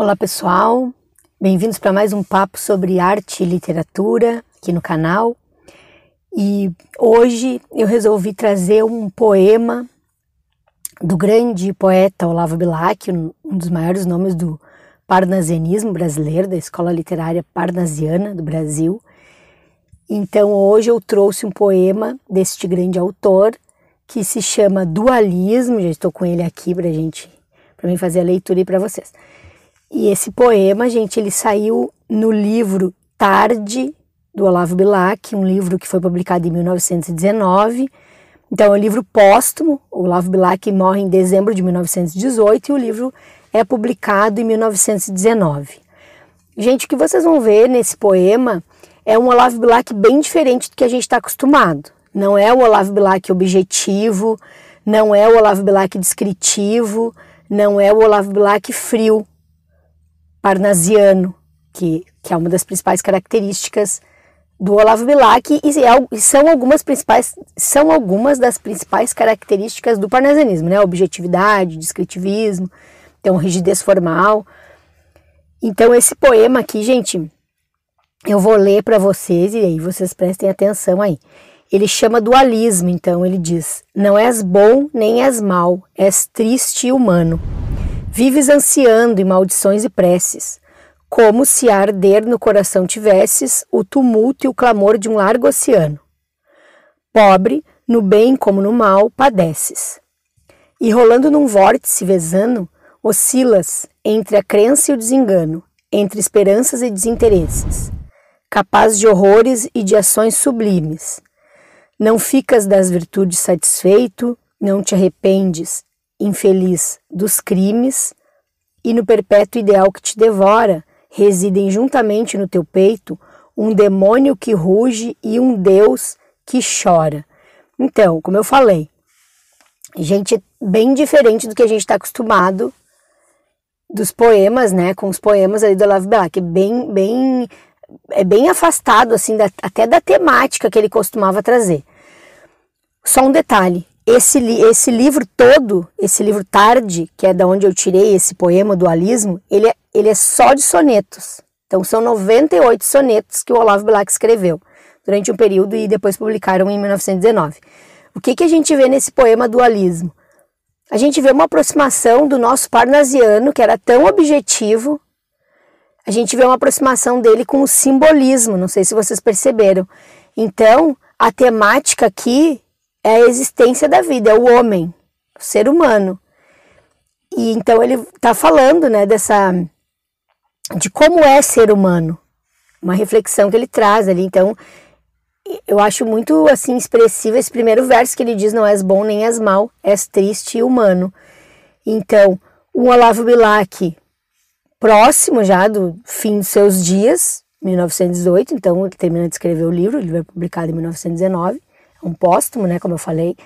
Olá pessoal, bem-vindos para mais um papo sobre arte e literatura aqui no canal. E hoje eu resolvi trazer um poema do grande poeta Olavo Bilac, um dos maiores nomes do parnasianismo brasileiro, da escola literária parnasiana do Brasil. Então hoje eu trouxe um poema deste grande autor que se chama Dualismo, já estou com ele aqui para gente, para mim fazer a leitura aí para vocês. E esse poema, gente, ele saiu no livro Tarde, do Olavo Bilac, um livro que foi publicado em 1919. Então, é um livro póstumo. O Olavo Bilac morre em dezembro de 1918 e o livro é publicado em 1919. Gente, o que vocês vão ver nesse poema é um Olavo Bilac bem diferente do que a gente está acostumado. Não é o Olavo Bilac objetivo, não é o Olavo Bilac descritivo, não é o Olavo Bilac frio, parnasiano, que, que é uma das principais características do Olavo Bilac e, e, são algumas principais são algumas das principais características do parnasianismo, né? Objetividade, descritivismo, então rigidez formal. Então esse poema aqui, gente, eu vou ler para vocês e aí vocês prestem atenção aí. Ele chama dualismo, então ele diz: Não és bom nem és mal, és triste e humano. Vives ansiando em maldições e preces, como se a arder no coração tivesses o tumulto e o clamor de um largo oceano. Pobre, no bem como no mal, padeces. E rolando num vórtice vezano, oscilas entre a crença e o desengano, entre esperanças e desinteresses, capaz de horrores e de ações sublimes. Não ficas das virtudes satisfeito, não te arrependes, infeliz dos crimes, e no perpétuo ideal que te devora, residem juntamente no teu peito um demônio que ruge e um Deus que chora. Então, como eu falei, gente bem diferente do que a gente está acostumado dos poemas, né, com os poemas ali do Olavo Bilac, é bem, bem, é bem afastado, assim, da, até da temática que ele costumava trazer. Só um detalhe, esse, esse livro todo, esse livro Tarde, que é da onde eu tirei esse poema Dualismo, ele é, ele é só de sonetos. Então são 98 sonetos que o Olavo Bilac escreveu durante um período e depois publicaram em 1919. O que, que a gente vê nesse poema Dualismo? A gente vê uma aproximação do nosso parnasiano, que era tão objetivo, a gente vê uma aproximação dele com o simbolismo, não sei se vocês perceberam. Então, a temática aqui é a existência da vida, é o homem, o ser humano. E então ele está falando, né, dessa de como é ser humano, uma reflexão que ele traz ali. Então, eu acho muito assim expressivo esse primeiro verso que ele diz: "Não és bom nem és mal, és triste e humano". Então, o Olavo Bilac, próximo já do fim dos seus dias, 1918, então ele termina de escrever o livro, ele vai publicado em 1919 um póstumo, né, como eu falei.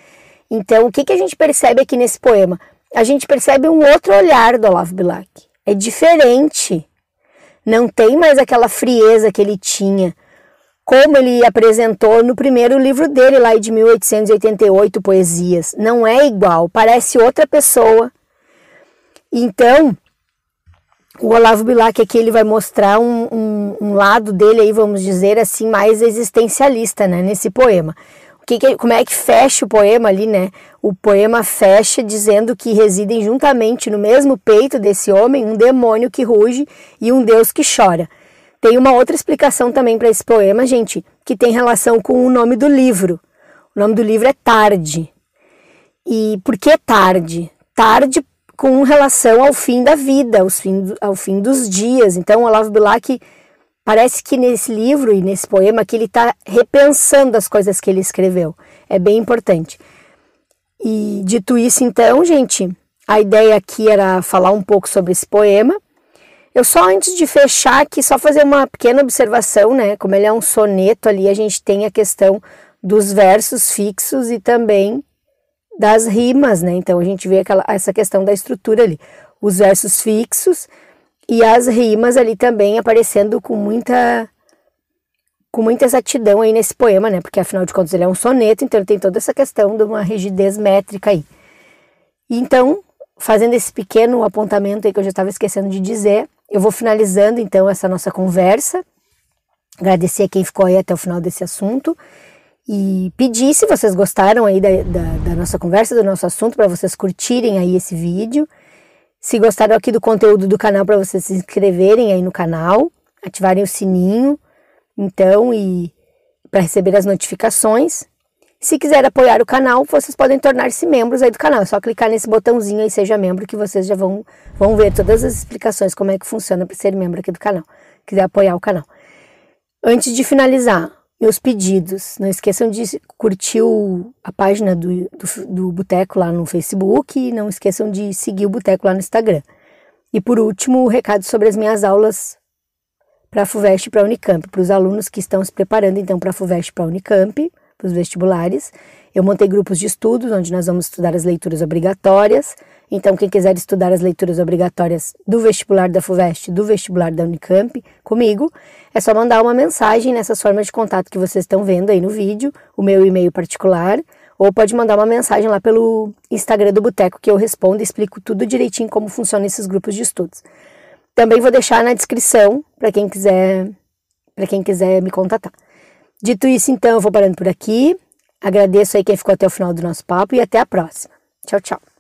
Então, o que, que a gente percebe aqui nesse poema? A gente percebe um outro olhar do Olavo Bilac. É diferente. Não tem mais aquela frieza que ele tinha, como ele apresentou no primeiro livro dele, lá de 1888, Poesias. Não é igual, parece outra pessoa. Então, o Olavo Bilac aqui ele vai mostrar um, um, um, lado dele aí, vamos dizer assim, mais existencialista, né, nesse poema que, que, como é que fecha o poema ali, né? O poema fecha dizendo que residem juntamente no mesmo peito desse homem um demônio que ruge e um Deus que chora. Tem uma outra explicação também para esse poema, gente, que tem relação com o nome do livro. O nome do livro é Tarde. E por que tarde? Tarde com relação ao fim da vida, ao fim, ao fim dos dias. Então, Olavo Bilac Parece que nesse livro e nesse poema que ele está repensando as coisas que ele escreveu. É bem importante. E dito isso, então, gente, a ideia aqui era falar um pouco sobre esse poema. Eu só antes de fechar aqui, só fazer uma pequena observação, né? Como ele é um soneto ali, a gente tem a questão dos versos fixos e também das rimas, né? Então a gente vê aquela, essa questão da estrutura ali. Os versos fixos e as rimas ali também aparecendo com muita com muita exatidão aí nesse poema, né? Porque afinal de contas ele é um soneto, então ele tem toda essa questão de uma rigidez métrica aí. Então, fazendo esse pequeno apontamento aí que eu já estava esquecendo de dizer, eu vou finalizando então essa nossa conversa. Agradecer a quem ficou aí até o final desse assunto e pedir se vocês gostaram aí da, da, da nossa conversa, do nosso assunto, para vocês curtirem aí esse vídeo. Se gostaram aqui do conteúdo do canal, para vocês se inscreverem aí no canal, ativarem o sininho, então, e para receber as notificações. Se quiser apoiar o canal, vocês podem tornar-se membros aí do canal. É só clicar nesse botãozinho aí, seja membro, que vocês já vão, vão ver todas as explicações como é que funciona para ser membro aqui do canal. Quiser apoiar o canal. Antes de finalizar, meus pedidos. Não esqueçam de curtir o, a página do, do, do Boteco lá no Facebook e não esqueçam de seguir o Boteco lá no Instagram. E por último, o recado sobre as minhas aulas para a FUVEST e para a Unicamp, para os alunos que estão se preparando então para a FUVEST e para a Unicamp para os vestibulares. Eu montei grupos de estudos onde nós vamos estudar as leituras obrigatórias. Então, quem quiser estudar as leituras obrigatórias do vestibular da FUVEST, do vestibular da Unicamp, comigo, é só mandar uma mensagem nessas formas de contato que vocês estão vendo aí no vídeo, o meu e-mail particular, ou pode mandar uma mensagem lá pelo Instagram do Boteco que eu respondo e explico tudo direitinho como funcionam esses grupos de estudos. Também vou deixar na descrição para quem quiser para quem quiser me contatar. Dito isso, então, eu vou parando por aqui. Agradeço aí quem ficou até o final do nosso papo e até a próxima. Tchau, tchau.